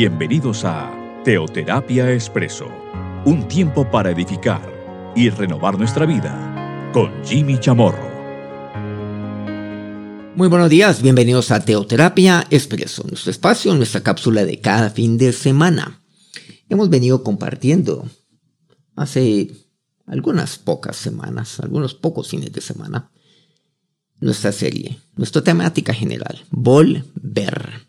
Bienvenidos a Teoterapia Expreso, un tiempo para edificar y renovar nuestra vida con Jimmy Chamorro. Muy buenos días, bienvenidos a Teoterapia Expreso, nuestro espacio, nuestra cápsula de cada fin de semana. Hemos venido compartiendo hace algunas pocas semanas, algunos pocos fines de semana, nuestra serie, nuestra temática general, volver.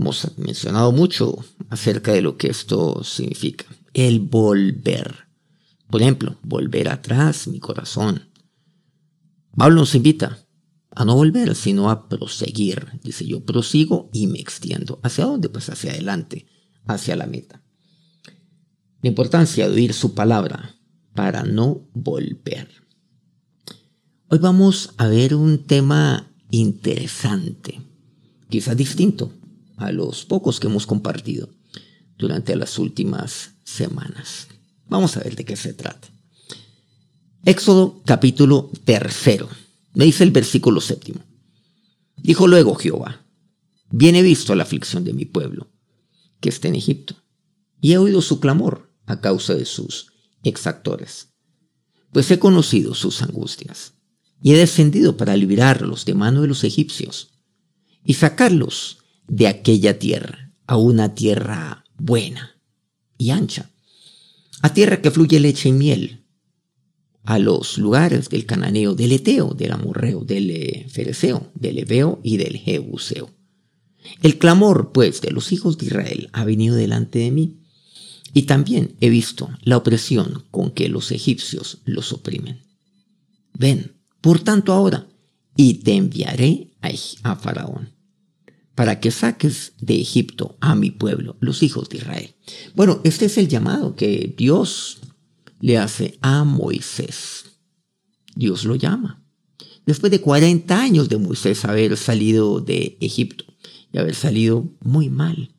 Hemos mencionado mucho acerca de lo que esto significa, el volver. Por ejemplo, volver atrás, mi corazón. Pablo nos invita a no volver, sino a proseguir. Dice, yo prosigo y me extiendo. ¿Hacia dónde? Pues hacia adelante, hacia la meta. La importancia de oír su palabra para no volver. Hoy vamos a ver un tema interesante, quizás distinto a los pocos que hemos compartido durante las últimas semanas. Vamos a ver de qué se trata. Éxodo capítulo tercero. Me dice el versículo séptimo. Dijo luego Jehová, bien he visto la aflicción de mi pueblo, que está en Egipto, y he oído su clamor a causa de sus exactores, pues he conocido sus angustias y he descendido para librarlos de mano de los egipcios y sacarlos de aquella tierra a una tierra buena y ancha, a tierra que fluye leche y miel, a los lugares del cananeo, del eteo, del amorreo, del fereceo, del ebeo y del jebuseo. El clamor, pues, de los hijos de Israel ha venido delante de mí, y también he visto la opresión con que los egipcios los oprimen. Ven, por tanto ahora, y te enviaré a, Faraón, para que saques de Egipto a mi pueblo, los hijos de Israel. Bueno, este es el llamado que Dios le hace a Moisés. Dios lo llama. Después de 40 años de Moisés haber salido de Egipto y haber salido muy mal.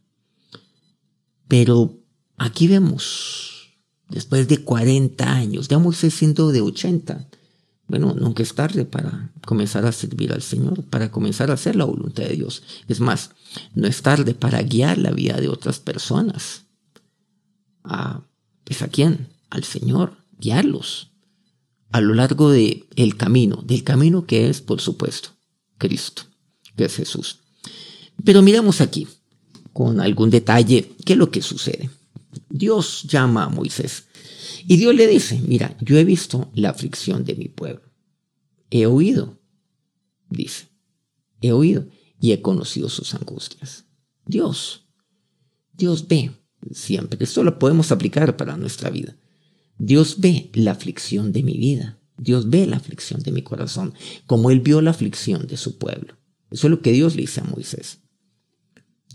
Pero aquí vemos, después de 40 años, ya Moisés siendo de 80, bueno, nunca es tarde para comenzar a servir al Señor, para comenzar a hacer la voluntad de Dios. Es más, no es tarde para guiar la vida de otras personas. ¿A, ¿Es a quién? Al Señor, guiarlos a lo largo del el camino, del camino que es, por supuesto, Cristo, que es Jesús. Pero miramos aquí, con algún detalle, qué es lo que sucede. Dios llama a Moisés y Dios le dice, mira, yo he visto la aflicción de mi pueblo. He oído, dice, he oído y he conocido sus angustias. Dios, Dios ve siempre. Esto lo podemos aplicar para nuestra vida. Dios ve la aflicción de mi vida. Dios ve la aflicción de mi corazón, como Él vio la aflicción de su pueblo. Eso es lo que Dios le dice a Moisés.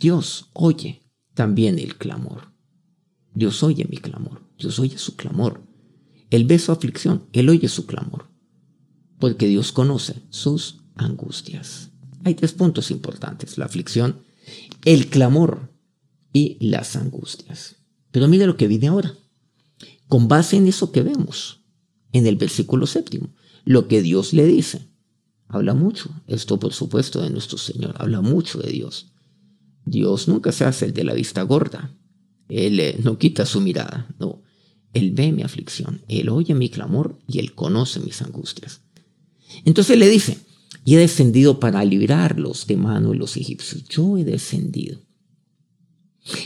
Dios oye también el clamor. Dios oye mi clamor. Dios oye su clamor. Él ve su aflicción, Él oye su clamor, porque Dios conoce sus angustias. Hay tres puntos importantes, la aflicción, el clamor y las angustias. Pero mire lo que viene ahora. Con base en eso que vemos, en el versículo séptimo, lo que Dios le dice, habla mucho. Esto, por supuesto, de nuestro Señor, habla mucho de Dios. Dios nunca se hace el de la vista gorda. Él eh, no quita su mirada, no. Él ve mi aflicción, Él oye mi clamor y Él conoce mis angustias. Entonces le dice, y he descendido para librarlos de mano de los egipcios. Yo he descendido.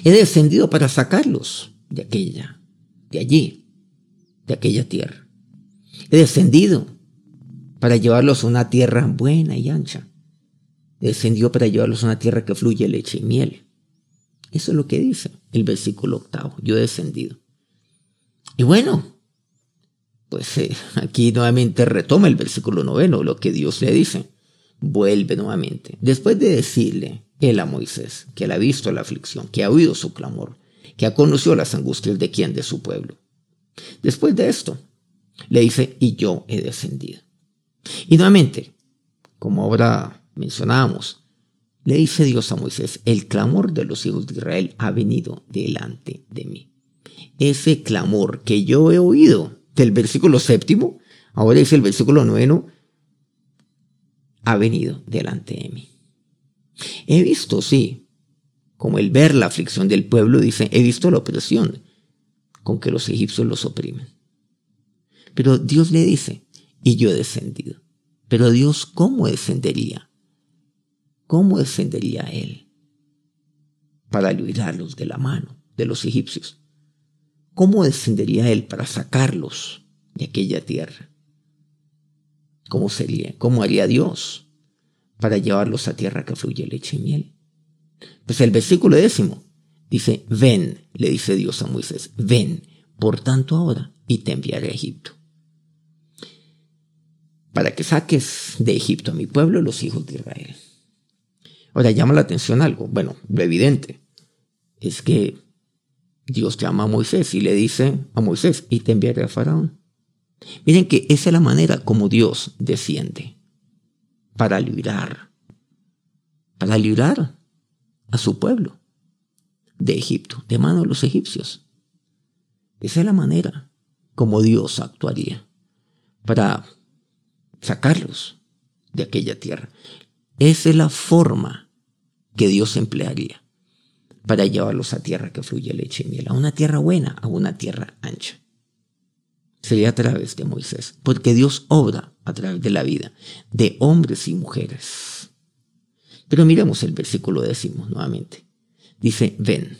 He descendido para sacarlos de aquella, de allí, de aquella tierra. He descendido para llevarlos a una tierra buena y ancha. He descendido para llevarlos a una tierra que fluye leche y miel. Eso es lo que dice el versículo octavo. Yo he descendido. Y bueno, pues eh, aquí nuevamente retoma el versículo noveno, lo que Dios le dice. Vuelve nuevamente. Después de decirle él a Moisés que él ha visto la aflicción, que ha oído su clamor, que ha conocido las angustias de quien, de su pueblo. Después de esto, le dice, y yo he descendido. Y nuevamente, como ahora mencionábamos, le dice Dios a Moisés, el clamor de los hijos de Israel ha venido delante de mí ese clamor que yo he oído del versículo séptimo, ahora dice el versículo noveno, ha venido delante de mí. He visto, sí, como el ver la aflicción del pueblo, dice, he visto la opresión con que los egipcios los oprimen. Pero Dios le dice, y yo he descendido. Pero Dios, ¿cómo descendería? ¿Cómo descendería Él para librarlos de la mano de los egipcios? ¿Cómo descendería Él para sacarlos de aquella tierra? ¿Cómo sería? ¿Cómo haría Dios para llevarlos a tierra que fluye leche y miel? Pues el versículo décimo dice, ven, le dice Dios a Moisés, ven, por tanto ahora, y te enviaré a Egipto. Para que saques de Egipto a mi pueblo, los hijos de Israel. Ahora llama la atención algo. Bueno, lo evidente es que Dios llama a Moisés y le dice a Moisés, y te enviaré a Faraón. Miren que esa es la manera como Dios desciende para librar, para librar a su pueblo de Egipto, de mano de los egipcios. Esa es la manera como Dios actuaría para sacarlos de aquella tierra. Esa es la forma que Dios emplearía para llevarlos a tierra que fluye leche y miel, a una tierra buena, a una tierra ancha. Sería a través de Moisés, porque Dios obra a través de la vida de hombres y mujeres. Pero miremos el versículo décimo nuevamente. Dice, ven.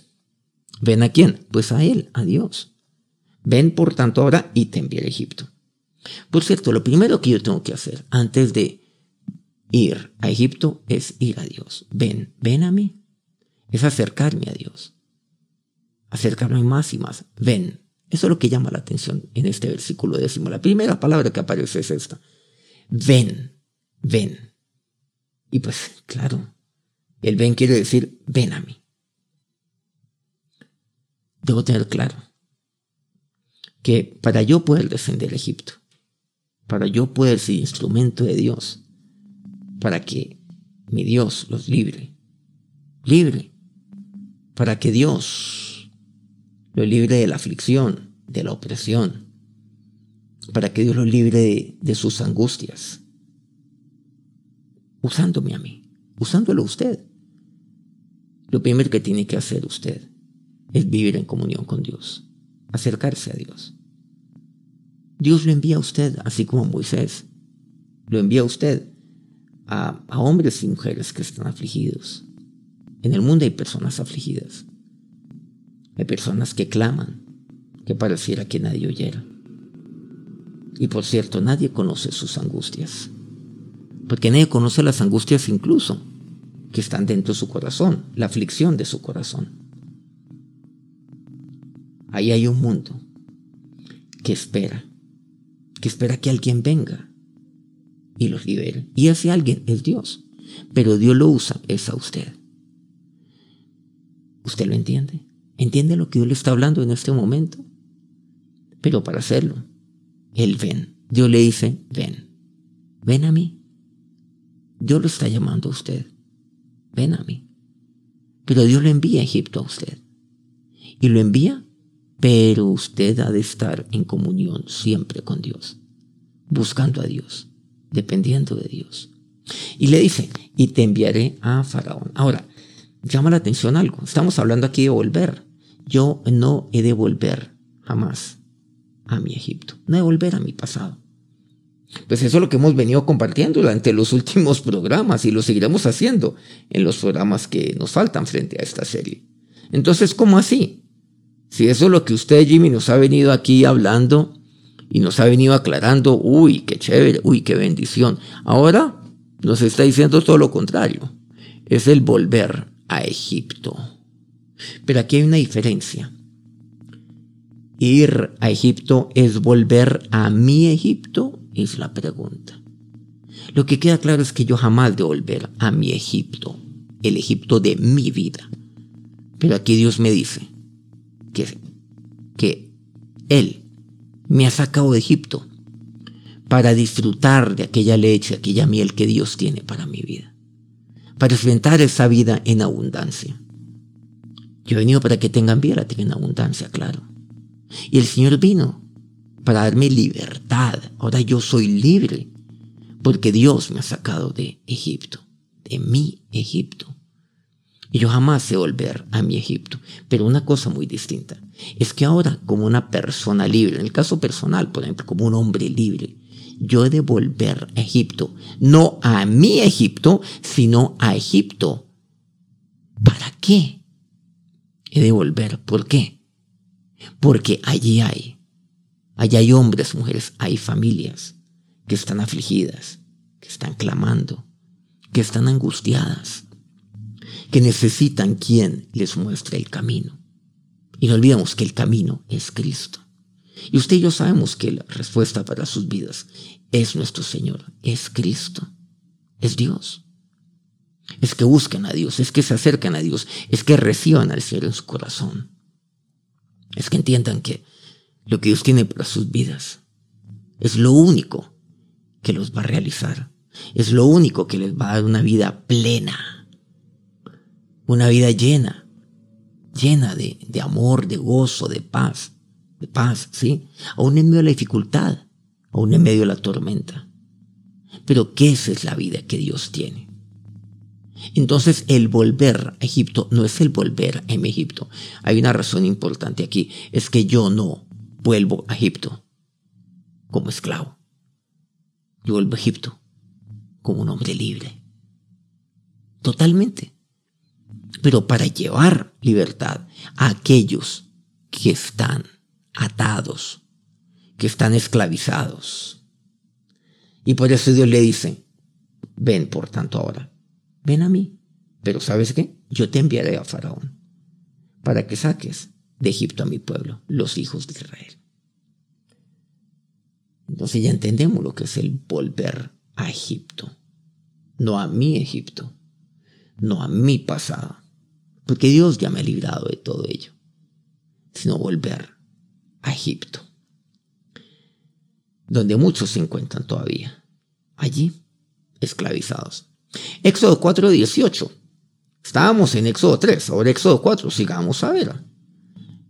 ¿Ven a quién? Pues a Él, a Dios. Ven por tanto ahora y te a Egipto. Por cierto, lo primero que yo tengo que hacer antes de ir a Egipto es ir a Dios. Ven, ven a mí es acercarme a Dios. Acercarme más y más. Ven. Eso es lo que llama la atención en este versículo décimo. La primera palabra que aparece es esta. Ven, ven. Y pues, claro, el ven quiere decir, ven a mí. Debo tener claro que para yo poder descender a Egipto, para yo poder ser instrumento de Dios, para que mi Dios los libre, libre para que Dios lo libre de la aflicción, de la opresión, para que Dios lo libre de, sus angustias, usándome a mí, usándolo a usted. Lo primero que tiene que hacer usted es vivir en comunión con Dios, acercarse a Dios. Dios lo envía a usted, así como Moisés. Lo envía a usted a, a hombres y mujeres que están afligidos, en el mundo hay personas afligidas. Hay personas que claman, que pareciera que nadie oyera. Y por cierto, nadie conoce sus angustias. Porque nadie conoce las angustias incluso que están dentro de su corazón, la aflicción de su corazón. Ahí hay un mundo que espera, que espera que alguien venga y los libere. Y ese alguien es Dios. Pero Dios lo usa, es a usted. ¿Usted lo entiende? ¿Entiende lo que Dios le está hablando en este momento? Pero para hacerlo, Él ven. Dios le dice, ven. Ven a mí. Dios lo está llamando a usted. Ven a mí. Pero Dios lo envía a Egipto a usted. Y lo envía, pero usted ha de estar en comunión siempre con Dios. Buscando a Dios. Dependiendo de Dios. Y le dice, y te enviaré a Faraón. Ahora, llama la atención algo. Estamos hablando aquí de volver. Yo no he de volver jamás a mi Egipto. No he de volver a mi pasado. Pues eso es lo que hemos venido compartiendo durante los últimos programas y lo seguiremos haciendo en los programas que nos faltan frente a esta serie. Entonces, ¿cómo así? Si eso es lo que usted, Jimmy, nos ha venido aquí hablando y nos ha venido aclarando, uy, qué chévere, uy, qué bendición. Ahora nos está diciendo todo lo contrario. Es el volver a Egipto. Pero aquí hay una diferencia. Ir a Egipto es volver a mi Egipto, es la pregunta. Lo que queda claro es que yo jamás de volver a mi Egipto, el Egipto de mi vida. Pero aquí Dios me dice que, que Él me ha sacado de Egipto para disfrutar de aquella leche, aquella miel que Dios tiene para mi vida para enfrentar esa vida en abundancia. Yo he venido para que tengan vida en abundancia, claro. Y el Señor vino para darme libertad. Ahora yo soy libre porque Dios me ha sacado de Egipto, de mi Egipto. Y yo jamás sé volver a mi Egipto. Pero una cosa muy distinta es que ahora, como una persona libre, en el caso personal, por ejemplo, como un hombre libre, yo he de volver a Egipto. No a mi Egipto, sino a Egipto. ¿Para qué? He de volver. ¿Por qué? Porque allí hay. Allí hay hombres, mujeres, hay familias que están afligidas, que están clamando, que están angustiadas que necesitan quien les muestre el camino. Y no olvidemos que el camino es Cristo. Y usted y yo sabemos que la respuesta para sus vidas es nuestro Señor, es Cristo, es Dios. Es que busquen a Dios, es que se acercan a Dios, es que reciban al Señor en su corazón. Es que entiendan que lo que Dios tiene para sus vidas es lo único que los va a realizar, es lo único que les va a dar una vida plena una vida llena, llena de, de amor, de gozo, de paz, de paz, ¿sí? Aún en medio de la dificultad, aún en medio de la tormenta. Pero ¿qué es la vida que Dios tiene? Entonces el volver a Egipto no es el volver a Egipto. Hay una razón importante aquí, es que yo no vuelvo a Egipto como esclavo. Yo vuelvo a Egipto como un hombre libre. Totalmente pero para llevar libertad a aquellos que están atados, que están esclavizados. Y por eso Dios le dice, ven por tanto ahora, ven a mí, pero ¿sabes qué? Yo te enviaré a Faraón para que saques de Egipto a mi pueblo, los hijos de Israel. Entonces ya entendemos lo que es el volver a Egipto, no a mi Egipto, no a mi pasado, porque Dios ya me ha librado de todo ello, sino volver a Egipto, donde muchos se encuentran todavía, allí, esclavizados. Éxodo 4:18. Estábamos en Éxodo 3, ahora Éxodo 4, sigamos a ver.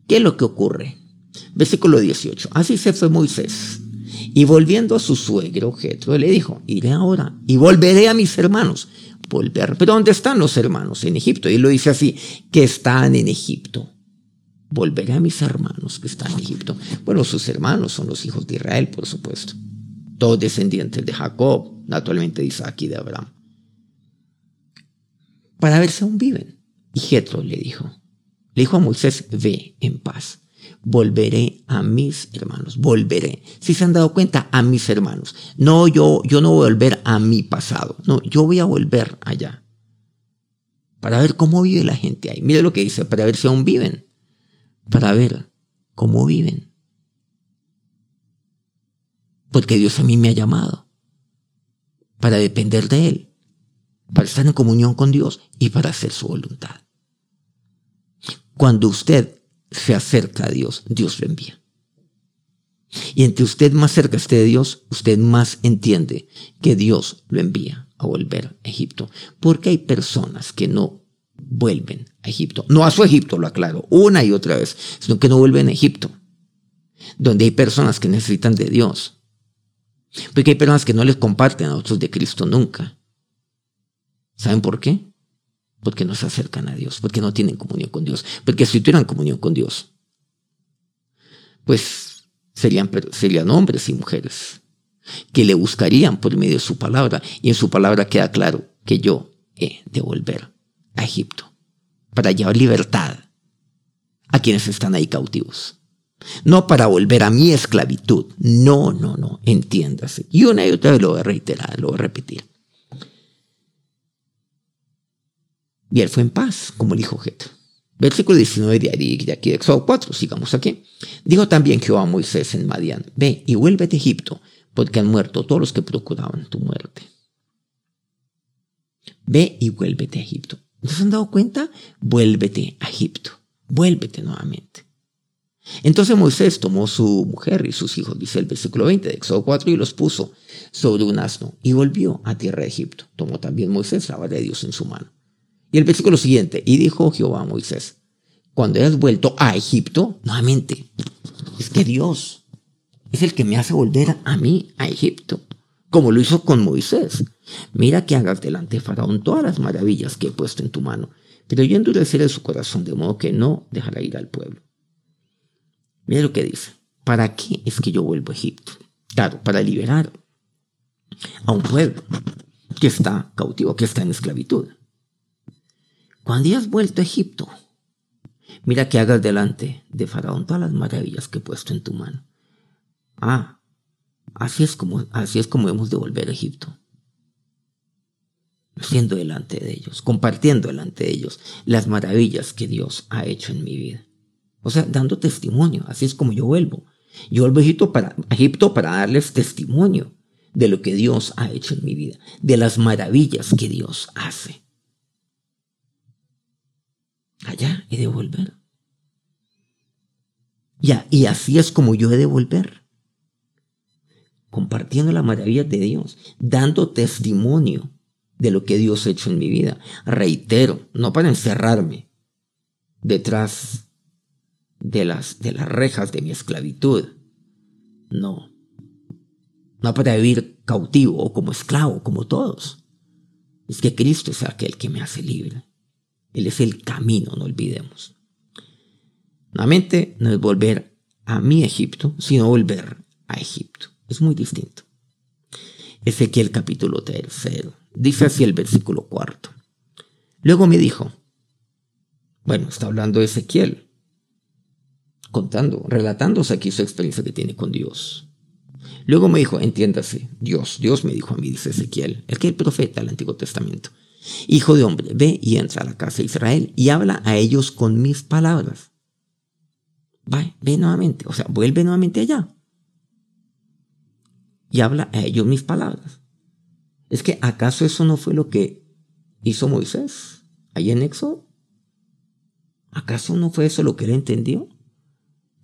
¿Qué es lo que ocurre? Versículo 18. Así se fue Moisés. Y volviendo a su suegro, Jetro le dijo, iré ahora y volveré a mis hermanos volver. Pero ¿dónde están los hermanos? En Egipto. Y lo dice así, que están en Egipto. Volveré a mis hermanos que están en Egipto. Bueno, sus hermanos son los hijos de Israel, por supuesto. Todos descendientes de Jacob, naturalmente de Isaac y de Abraham. Para ver si aún viven. Y Jetro le dijo, le dijo a Moisés, ve en paz volveré a mis hermanos, volveré. Si se han dado cuenta, a mis hermanos. No, yo, yo no voy a volver a mi pasado, no, yo voy a volver allá. Para ver cómo vive la gente ahí. Mire lo que dice, para ver si aún viven. Para ver cómo viven. Porque Dios a mí me ha llamado. Para depender de Él. Para estar en comunión con Dios y para hacer su voluntad. Cuando usted se acerca a Dios, Dios lo envía. Y entre usted más cerca esté de Dios, usted más entiende que Dios lo envía a volver a Egipto. Porque hay personas que no vuelven a Egipto. No a su Egipto, lo aclaro, una y otra vez, sino que no vuelven a Egipto. Donde hay personas que necesitan de Dios. Porque hay personas que no les comparten a otros de Cristo nunca. ¿Saben por qué? porque no se acercan a Dios, porque no tienen comunión con Dios, porque si tuvieran comunión con Dios, pues serían, serían hombres y mujeres que le buscarían por medio de su palabra, y en su palabra queda claro que yo he de volver a Egipto para llevar libertad a quienes están ahí cautivos. No para volver a mi esclavitud. No, no, no, entiéndase. Y una y otra vez lo voy a reiterar, lo voy a repetir. Y él fue en paz, como el hijo Jet. Versículo 19 de aquí de Éxodo 4, sigamos aquí. Dijo también Jehová a Moisés en Madián, ve y vuélvete a Egipto, porque han muerto todos los que procuraban tu muerte. Ve y vuélvete a Egipto. ¿No se han dado cuenta? Vuélvete a Egipto. Vuélvete nuevamente. Entonces Moisés tomó su mujer y sus hijos, dice el versículo 20 de Éxodo 4, y los puso sobre un asno y volvió a tierra de Egipto. Tomó también Moisés la vara de Dios en su mano y el versículo siguiente, y dijo Jehová a Moisés, cuando hayas vuelto a Egipto, nuevamente, es que Dios es el que me hace volver a mí, a Egipto, como lo hizo con Moisés. Mira que hagas delante de Faraón todas las maravillas que he puesto en tu mano, Pero yo endureceré su corazón de modo que no dejará ir al pueblo. Mira lo que dice. ¿Para qué es que yo vuelvo a Egipto? Claro, para liberar a un pueblo que está cautivo, que está en esclavitud. Cuando ya has vuelto a Egipto, mira que hagas delante de Faraón todas las maravillas que he puesto en tu mano. Ah, así es como, así es como hemos de volver a Egipto. Siendo delante de ellos, compartiendo delante de ellos las maravillas que Dios ha hecho en mi vida. O sea, dando testimonio. Así es como yo vuelvo. Yo vuelvo a para, a Egipto para darles testimonio de lo que Dios ha hecho en mi vida, de las maravillas que Dios hace. Allá he de volver. Ya, y así es como yo he de volver. Compartiendo las maravillas de Dios, dando testimonio de lo que Dios ha hecho en mi vida. Reitero, no para encerrarme detrás de las, de las rejas de mi esclavitud. No. No para vivir cautivo o como esclavo, como todos. Es que Cristo es aquel que me hace libre. Él es el camino, no olvidemos. Nuevamente, no es volver a mi Egipto, sino volver a Egipto. Es muy distinto. Ezequiel capítulo tercero. Dice así el versículo cuarto. Luego me dijo, bueno, está hablando de Ezequiel, contando, relatándose aquí su experiencia que tiene con Dios. Luego me dijo, entiéndase, Dios, Dios me dijo a mí, dice Ezequiel, el que es el profeta del Antiguo Testamento. Hijo de hombre, ve y entra a la casa de Israel y habla a ellos con mis palabras. Va, ve nuevamente, o sea, vuelve nuevamente allá. Y habla a ellos mis palabras. Es que, ¿acaso eso no fue lo que hizo Moisés ahí en Éxodo? ¿Acaso no fue eso lo que él entendió?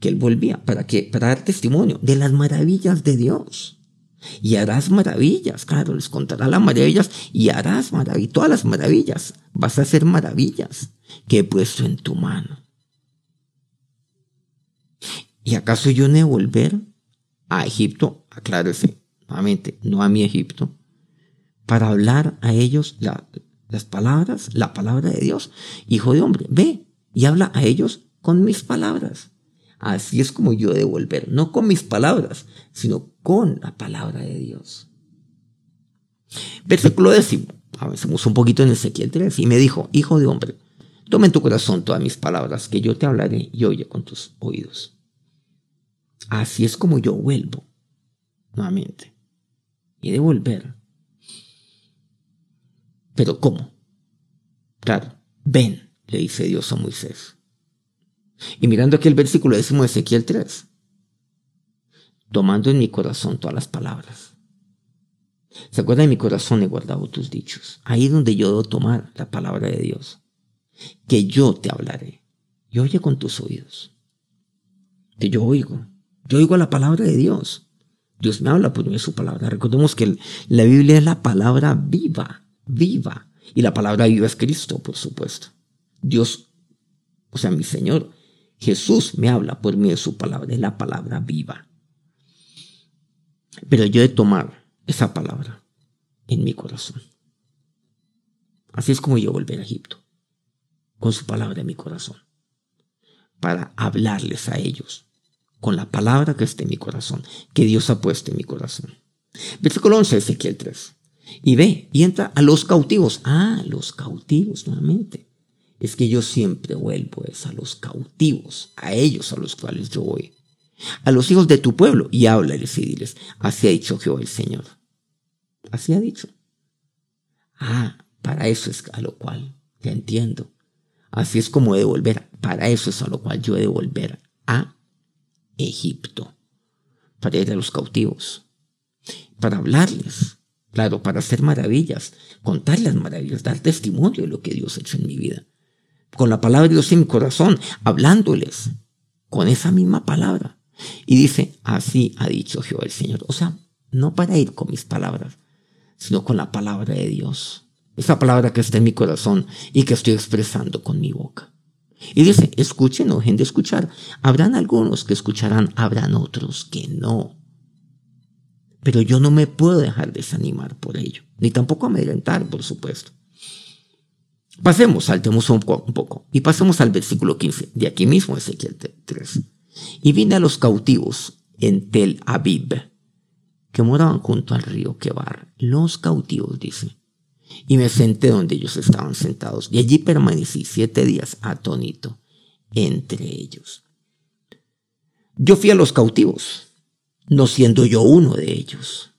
que él volvía para que para dar testimonio de las maravillas de Dios. Y harás maravillas, claro, les contará las maravillas y harás maravillas, todas las maravillas. Vas a hacer maravillas que he puesto en tu mano. ¿Y acaso yo no he volver a Egipto? Aclárese, nuevamente, no a mi Egipto, para hablar a ellos las palabras, la palabra de Dios. Hijo de hombre, ve y habla a ellos con mis palabras. Así es como yo debo volver, no con mis palabras, sino con la palabra de Dios. Versículo décimo. Avancemos un poquito en Ezequiel 3. Y me dijo, hijo de hombre, toma en tu corazón todas mis palabras, que yo te hablaré y oye con tus oídos. Así es como yo vuelvo nuevamente. Y de volver. Pero ¿cómo? Claro, ven, le dice Dios a Moisés. Y mirando aquí el versículo décimo de Ezequiel 3, tomando en mi corazón todas las palabras. ¿Se acuerda de mi corazón he guardado tus dichos? Ahí es donde yo debo tomar la palabra de Dios. Que yo te hablaré. Y oye con tus oídos. Que yo oigo. Yo oigo la palabra de Dios. Dios me habla por medio de su palabra. Recordemos que la Biblia es la palabra viva, viva. Y la palabra viva es Cristo, por supuesto. Dios, o sea, mi Señor, Jesús me habla por medio de su palabra, es la palabra viva. Pero yo he de tomar esa palabra en mi corazón. Así es como yo volver a Egipto, con su palabra en mi corazón, para hablarles a ellos, con la palabra que está en mi corazón, que Dios ha puesto en mi corazón. Versículo 11, Ezequiel 3. Y ve, y entra a los cautivos. Ah, los cautivos nuevamente es que yo siempre vuelvo a los cautivos, a ellos a los cuales yo voy, a los hijos de tu pueblo, y háblales y diles, así ha dicho Jehová el Señor. Así ha dicho. Ah, para eso es a lo cual, ya entiendo. Así es como he de volver, para eso es a lo cual yo he de volver a Egipto, para ir a los cautivos, para hablarles, claro, para hacer maravillas, contarles maravillas, dar testimonio de lo que Dios ha hecho en mi vida con la palabra de Dios en mi corazón, hablándoles con esa misma palabra. Y dice, así ha dicho Jehová el Señor. O sea, no para ir con mis palabras, sino con la palabra de Dios. Esa palabra que está en mi corazón y que estoy expresando con mi boca. Y dice, escuchen, no dejen de escuchar. Habrán algunos que escucharán, habrán otros que no. Pero yo no me puedo dejar desanimar por ello, ni tampoco amedrentar, por supuesto. Pasemos, saltemos un poco y pasemos al versículo 15, de aquí mismo Ezequiel 3. Y vine a los cautivos en Tel Aviv, que moraban junto al río Quebar. Los cautivos, dice. Y me senté donde ellos estaban sentados, y allí permanecí siete días atónito entre ellos. Yo fui a los cautivos, no siendo yo uno de ellos.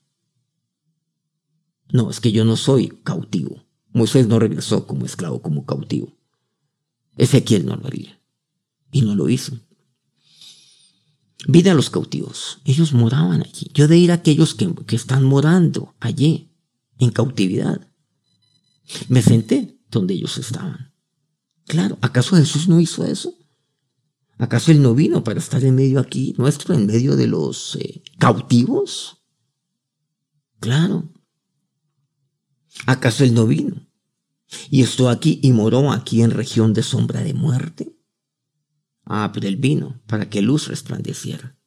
No, es que yo no soy cautivo. Moisés no regresó como esclavo, como cautivo. Ezequiel no lo haría. Y no lo hizo. Vida a los cautivos. Ellos moraban allí. Yo de ir a aquellos que, que están morando allí, en cautividad. Me senté donde ellos estaban. Claro, ¿acaso Jesús no hizo eso? ¿Acaso Él no vino para estar en medio aquí nuestro, en medio de los eh, cautivos? Claro. ¿Acaso Él no vino? Y estuvo aquí y moró aquí en región de sombra de muerte. Ah, pero Él vino para que luz resplandeciera.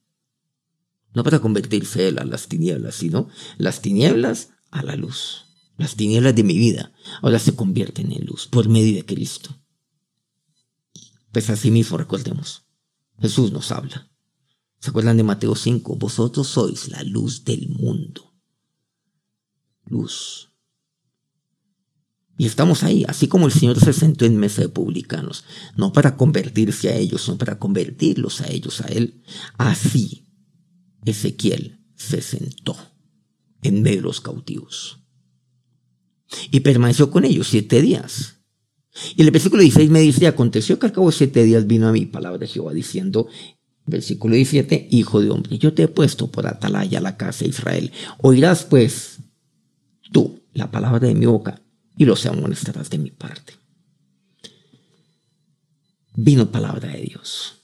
No para convertirse Él a las tinieblas, sino las tinieblas a la luz. Las tinieblas de mi vida ahora se convierten en luz por medio de Cristo. Pues así mismo recordemos, Jesús nos habla. ¿Se acuerdan de Mateo 5? Vosotros sois la luz del mundo. Luz. Y estamos ahí, así como el Señor se sentó en mesa de publicanos, no para convertirse a ellos, sino para convertirlos a ellos, a Él. Así Ezequiel se sentó en medio de los cautivos. Y permaneció con ellos siete días. Y el versículo 16 me dice, aconteció que al cabo de siete días vino a mí palabra de Jehová diciendo, versículo 17, Hijo de hombre, yo te he puesto por atalaya la casa de Israel. Oirás pues tú la palabra de mi boca y los amonestarás de mi parte. Vino palabra de Dios.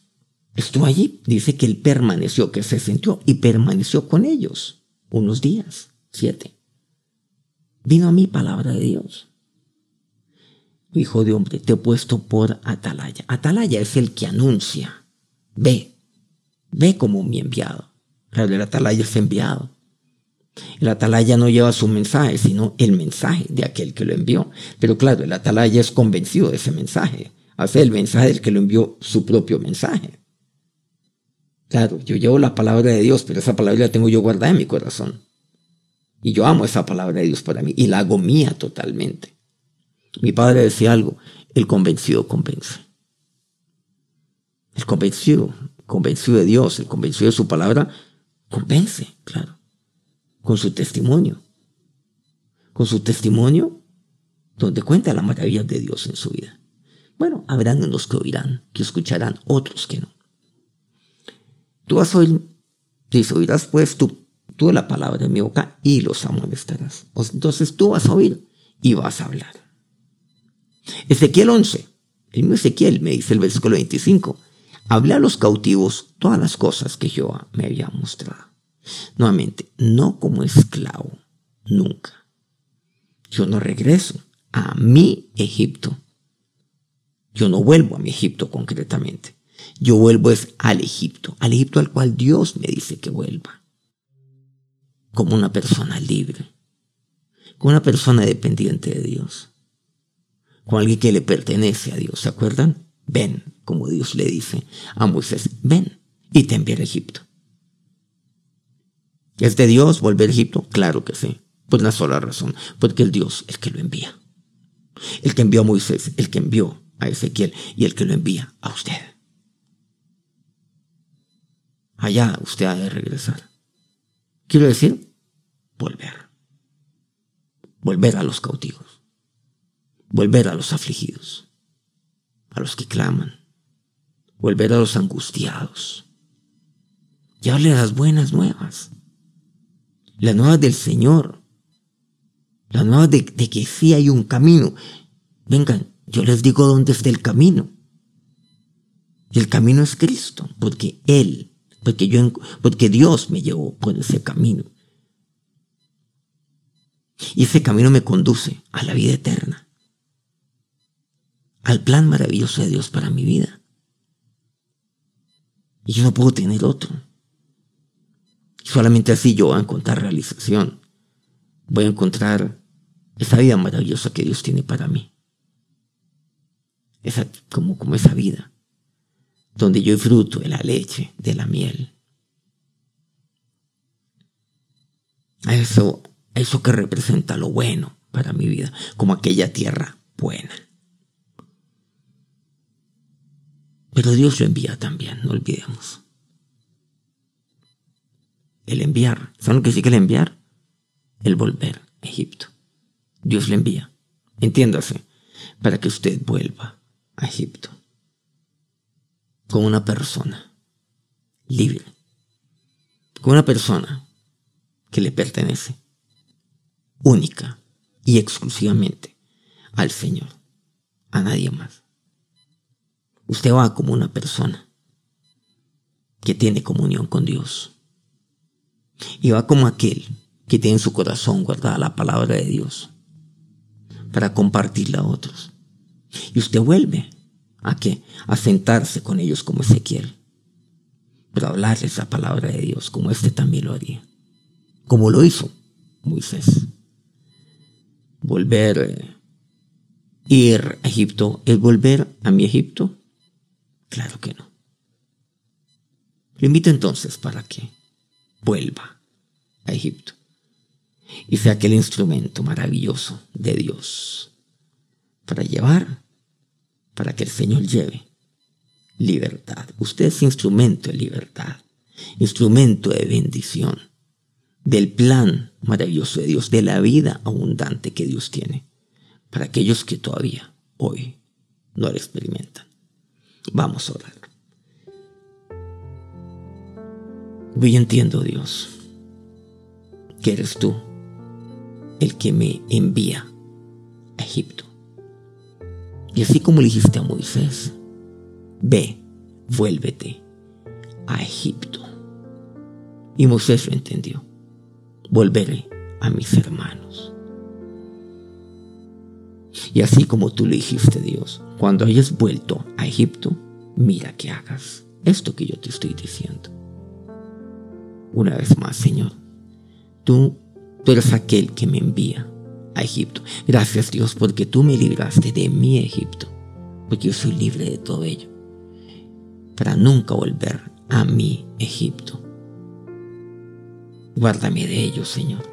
Estuvo allí, dice que él permaneció, que se sintió y permaneció con ellos unos días, siete. Vino a mí palabra de Dios hijo de hombre, te he puesto por atalaya. Atalaya es el que anuncia. Ve, ve como mi enviado. Claro, el atalaya es enviado. El atalaya no lleva su mensaje, sino el mensaje de aquel que lo envió. Pero claro, el atalaya es convencido de ese mensaje. Hace el mensaje del que lo envió su propio mensaje. Claro, yo llevo la palabra de Dios, pero esa palabra la tengo yo guardada en mi corazón. Y yo amo esa palabra de Dios para mí y la hago mía totalmente. Mi padre decía algo, el convencido convence. El convencido, convencido de Dios, el convencido de su palabra, convence, claro, con su testimonio. Con su testimonio, donde cuenta la maravilla de Dios en su vida. Bueno, habrán unos que oirán, que escucharán, otros que no. Tú vas a oír, dice, oirás pues tú, tú la palabra de mi boca y los amonestarás. Entonces tú vas a oír y vas a hablar. Ezequiel 11. El mismo Ezequiel me dice el versículo 25. Hablé a los cautivos todas las cosas que Jehová me había mostrado. Nuevamente, no como esclavo, nunca. Yo no regreso a mi Egipto. Yo no vuelvo a mi Egipto concretamente. Yo vuelvo es al Egipto, al Egipto al cual Dios me dice que vuelva. Como una persona libre, como una persona dependiente de Dios con alguien que le pertenece a Dios. ¿Se acuerdan? Ven, como Dios le dice a Moisés, ven y te enviaré a Egipto. ¿Es de Dios volver a Egipto? Claro que sí. Por una sola razón, porque el Dios, el que lo envía. El que envió a Moisés, el que envió a Ezequiel y el que lo envía a usted. Allá usted ha de regresar. Quiero decir, volver. Volver a los cautivos volver a los afligidos, a los que claman, volver a los angustiados, darle las buenas nuevas, las nuevas del Señor, las nuevas de, que sí hay un camino. Vengan, yo les digo dónde está el camino. El camino es Cristo, porque Él, porque yo, porque Dios me llevó por ese camino. Y ese camino me conduce a la vida eterna al plan maravilloso de Dios para mi vida. Y yo no puedo tener otro. Solamente así yo voy a encontrar realización. Voy a encontrar esa vida maravillosa que Dios tiene para mí. esa, como, como esa vida, donde yo disfruto de la leche, de la miel. A eso, a eso que representa lo bueno para mi vida, como aquella tierra buena. Pero Dios lo envía también, no olvidemos. El enviar, ¿saben lo que significa el enviar? El volver a Egipto. Dios le envía, entiéndase, para que usted vuelva a Egipto con una persona libre, con una persona que le pertenece, única y exclusivamente al Señor, a nadie más. Usted va como una persona que tiene comunión con Dios. Y va como aquel que tiene en su corazón guardada la palabra de Dios para compartirla a otros. Y usted vuelve a qué? A sentarse con ellos como Ezequiel. Pero hablarles la palabra de Dios como este también lo haría. Como lo hizo Moisés. Volver, eh, ir a Egipto, ¿es volver a mi Egipto? Claro que no. Lo invito entonces para que vuelva a Egipto y sea aquel instrumento maravilloso de Dios para llevar, para que el Señor lleve libertad. Usted es instrumento de libertad, instrumento de bendición, del plan maravilloso de Dios, de la vida abundante que Dios tiene para aquellos que todavía hoy no la experimentan. Vamos a orar. Hoy entiendo, Dios, que eres tú el que me envía a Egipto. Y así como le dijiste a Moisés, ve, vuélvete a Egipto. Y Moisés lo entendió. Volveré a mis hermanos. Y así como tú le dijiste, Dios, cuando hayas vuelto a Egipto, mira que hagas esto que yo te estoy diciendo. Una vez más, Señor, tú, tú eres aquel que me envía a Egipto. Gracias Dios porque tú me libraste de mi Egipto, porque yo soy libre de todo ello, para nunca volver a mi Egipto. Guárdame de ello, Señor.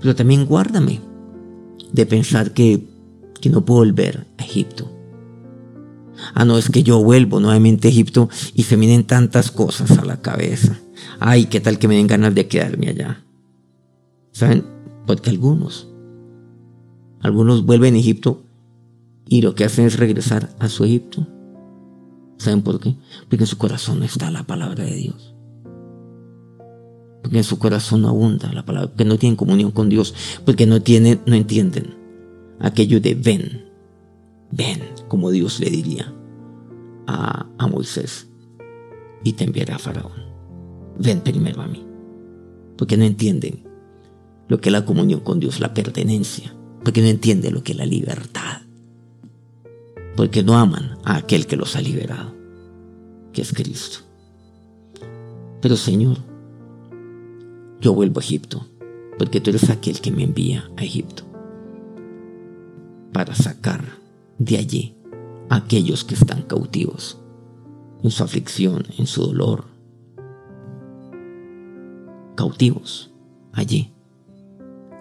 Pero también guárdame de pensar que que no puedo volver a Egipto. Ah, no, es que yo vuelvo nuevamente a Egipto y se vienen tantas cosas a la cabeza. Ay, qué tal que me den ganas de quedarme allá. ¿Saben? Porque algunos, algunos vuelven a Egipto y lo que hacen es regresar a su Egipto. ¿Saben por qué? Porque en su corazón está la palabra de Dios. Porque en su corazón no abunda la palabra, porque no tienen comunión con Dios, porque no tienen, no entienden aquello de ven, ven, como Dios le diría a, a Moisés, y te enviará a Faraón. Ven primero a mí, porque no entienden lo que es la comunión con Dios, la pertenencia, porque no entienden lo que es la libertad, porque no aman a aquel que los ha liberado, que es Cristo. Pero Señor, yo vuelvo a Egipto, porque tú eres aquel que me envía a Egipto para sacar de allí a aquellos que están cautivos en su aflicción, en su dolor. Cautivos allí.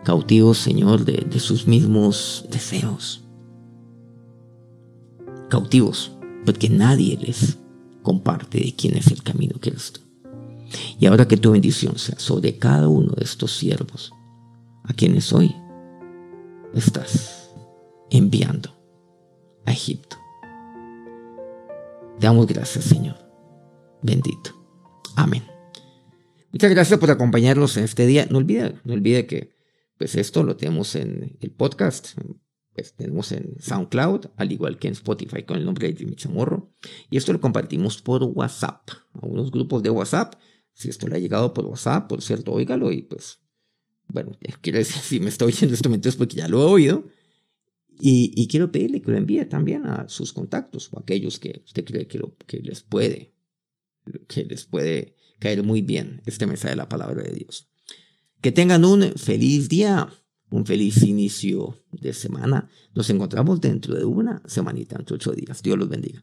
Cautivos, Señor, de, sus mismos deseos. Cautivos, porque nadie les comparte de quién es el camino que eres tú. Y ahora que tu bendición sea sobre cada uno de estos siervos, a quienes hoy estás enviando a Egipto. Damos gracias, Señor. Bendito. Amén. Muchas gracias por acompañarnos en este día. No olvide, no olvide que pues esto lo tenemos en el podcast. Pues tenemos en SoundCloud, al igual que en Spotify con el nombre de Jimmy Chamorro. Y esto lo compartimos por WhatsApp, a unos grupos de WhatsApp. Si esto le ha llegado por WhatsApp, por cierto, óigalo y pues, bueno, quiero decir, si me estoy oyendo este momento es porque ya lo he oído. Y, quiero pedirle que lo envíe también a sus contactos o a aquellos que usted cree que les puede, que les puede caer muy bien este mensaje de la palabra de Dios. Que tengan un feliz día. un feliz inicio de semana. Nos encontramos dentro de una semanita, entre ocho días. Dios los bendiga.